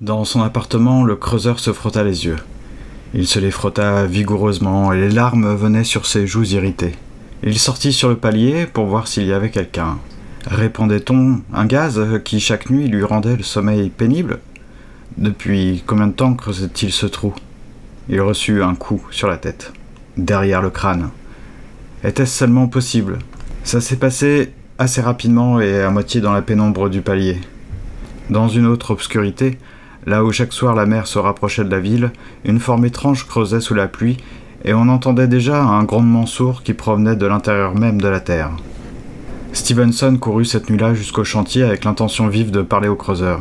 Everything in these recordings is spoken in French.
Dans son appartement, le creuseur se frotta les yeux. Il se les frotta vigoureusement et les larmes venaient sur ses joues irritées. Il sortit sur le palier pour voir s'il y avait quelqu'un. Répandait-on un gaz qui chaque nuit lui rendait le sommeil pénible? Depuis combien de temps creusait-il ce trou? Il reçut un coup sur la tête, derrière le crâne. Était-ce seulement possible? Ça s'est passé assez rapidement et à moitié dans la pénombre du palier. Dans une autre obscurité, Là où chaque soir la mer se rapprochait de la ville, une forme étrange creusait sous la pluie, et on entendait déjà un grondement sourd qui provenait de l'intérieur même de la terre. Stevenson courut cette nuit-là jusqu'au chantier avec l'intention vive de parler au creuseur.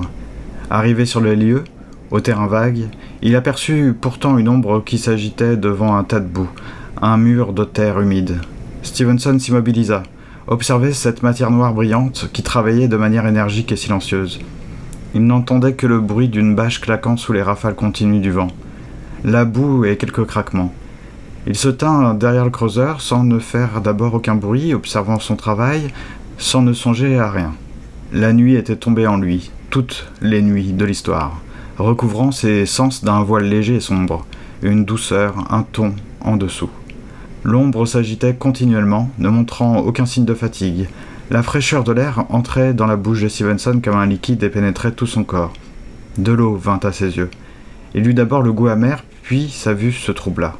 Arrivé sur les lieux, au terrain vague, il aperçut pourtant une ombre qui s'agitait devant un tas de boue, un mur de terre humide. Stevenson s'immobilisa, observait cette matière noire brillante qui travaillait de manière énergique et silencieuse. Il n'entendait que le bruit d'une bâche claquant sous les rafales continues du vent, la boue et quelques craquements. Il se tint derrière le creuseur sans ne faire d'abord aucun bruit, observant son travail, sans ne songer à rien. La nuit était tombée en lui, toutes les nuits de l'histoire, recouvrant ses sens d'un voile léger et sombre, une douceur, un ton en dessous. L'ombre s'agitait continuellement, ne montrant aucun signe de fatigue, la fraîcheur de l'air entrait dans la bouche de Stevenson comme un liquide et pénétrait tout son corps. De l'eau vint à ses yeux. Il eut d'abord le goût amer, puis sa vue se troubla.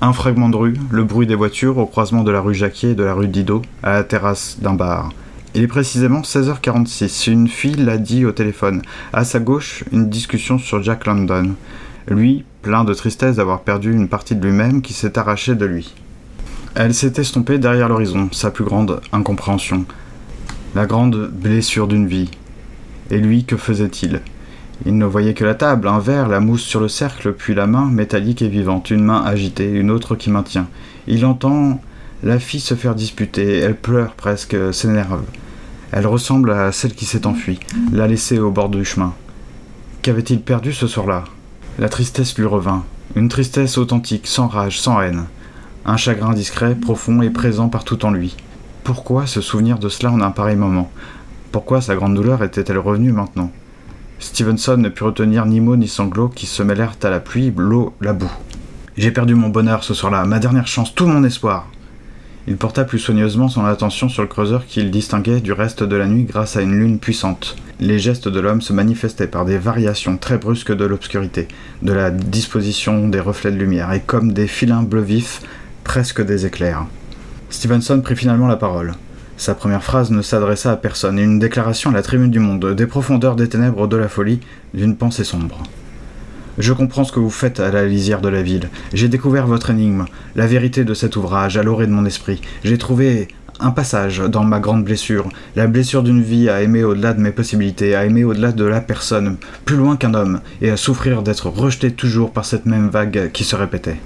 Un fragment de rue, le bruit des voitures au croisement de la rue Jacquier et de la rue Didot, à la terrasse d'un bar. Il est précisément 16h46. Une fille l'a dit au téléphone. À sa gauche, une discussion sur Jack London. Lui, plein de tristesse d'avoir perdu une partie de lui-même qui s'est arrachée de lui. Elle s'est estompée derrière l'horizon, sa plus grande incompréhension. La grande blessure d'une vie. Et lui, que faisait-il? Il ne voyait que la table, un verre, la mousse sur le cercle, puis la main métallique et vivante, une main agitée, une autre qui maintient. Il entend la fille se faire disputer, elle pleure presque, s'énerve. Elle ressemble à celle qui s'est enfuie, l'a laissée au bord du chemin. Qu'avait-il perdu ce soir-là? La tristesse lui revint, une tristesse authentique, sans rage, sans haine un chagrin discret, profond et présent partout en lui. Pourquoi se souvenir de cela en un pareil moment? Pourquoi sa grande douleur était-elle revenue maintenant? Stevenson ne put retenir ni mots ni sanglots qui se mêlèrent à la pluie, l'eau, la boue. J'ai perdu mon bonheur ce soir-là, ma dernière chance, tout mon espoir. Il porta plus soigneusement son attention sur le creuseur qu'il distinguait du reste de la nuit grâce à une lune puissante. Les gestes de l'homme se manifestaient par des variations très brusques de l'obscurité, de la disposition des reflets de lumière, et comme des filins bleus vifs presque des éclairs. Stevenson prit finalement la parole. Sa première phrase ne s'adressa à personne, une déclaration à la tribune du monde, des profondeurs des ténèbres de la folie, d'une pensée sombre. Je comprends ce que vous faites à la lisière de la ville. J'ai découvert votre énigme, la vérité de cet ouvrage à l'orée de mon esprit. J'ai trouvé un passage dans ma grande blessure, la blessure d'une vie à aimer au-delà de mes possibilités, à aimer au-delà de la personne, plus loin qu'un homme, et à souffrir d'être rejeté toujours par cette même vague qui se répétait.